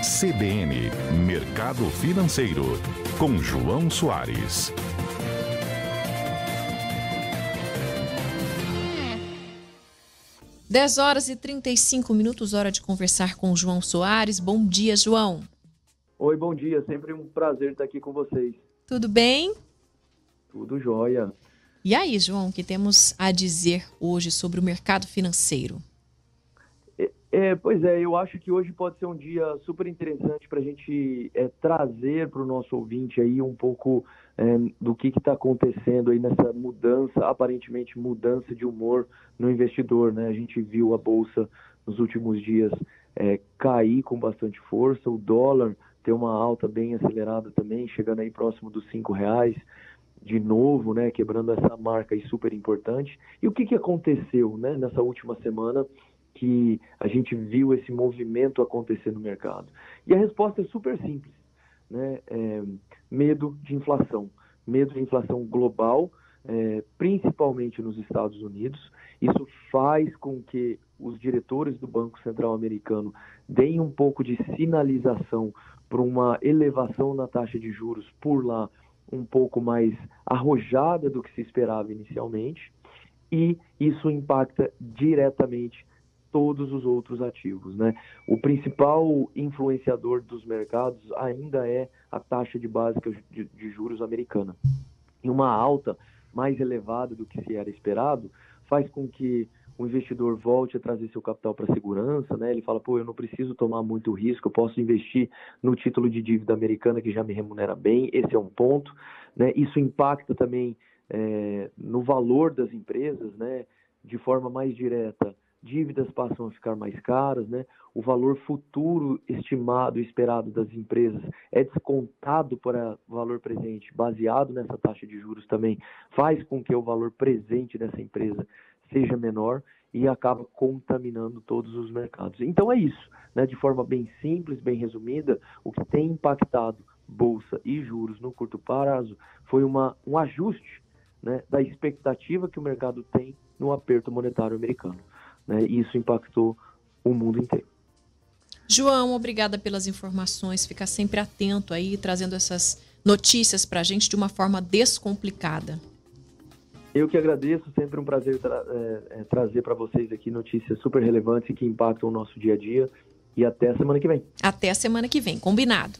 CBN Mercado Financeiro, com João Soares. Dez horas e 35 minutos, hora de conversar com João Soares. Bom dia, João. Oi, bom dia. Sempre um prazer estar aqui com vocês. Tudo bem? Tudo jóia. E aí, João, o que temos a dizer hoje sobre o mercado financeiro? É, pois é, eu acho que hoje pode ser um dia super interessante para a gente é, trazer para o nosso ouvinte aí um pouco é, do que está acontecendo aí nessa mudança, aparentemente mudança de humor no investidor, né? A gente viu a bolsa nos últimos dias é, cair com bastante força, o dólar ter uma alta bem acelerada também, chegando aí próximo dos cinco reais de novo, né, quebrando essa marca aí super importante. E o que, que aconteceu, né, nessa última semana? Que a gente viu esse movimento acontecer no mercado? E a resposta é super simples, né? É, medo de inflação, medo de inflação global, é, principalmente nos Estados Unidos. Isso faz com que os diretores do Banco Central americano deem um pouco de sinalização para uma elevação na taxa de juros por lá um pouco mais arrojada do que se esperava inicialmente, e isso impacta diretamente todos os outros ativos. Né? O principal influenciador dos mercados ainda é a taxa de básica de, juros americana. E uma alta mais elevada do que se era esperado faz com que o investidor volte a trazer seu capital para segurança, né? Ele fala, pô, eu não preciso tomar muito risco, eu posso investir no título de dívida americana que já me remunera bem, esse é um ponto, né? Isso impacta também é, no valor das empresas, né? De forma mais direta, dívidas passam a ficar mais caras, né? o valor futuro estimado, esperado das empresas é descontado para o valor presente, baseado nessa taxa de juros também, faz com que o valor presente dessa empresa seja menor e acaba contaminando todos os mercados. Então é isso, né? de forma bem simples, bem resumida, o que tem impactado bolsa e juros no curto prazo foi uma, um ajuste né, da expectativa que o mercado tem no aperto monetário americano né, e isso impactou o mundo inteiro. João, obrigada pelas informações. Fica sempre atento aí, trazendo essas notícias para a gente de uma forma descomplicada. Eu que agradeço, sempre um prazer tra é, trazer para vocês aqui notícias super relevantes que impactam o nosso dia a dia. E até a semana que vem. Até a semana que vem, combinado.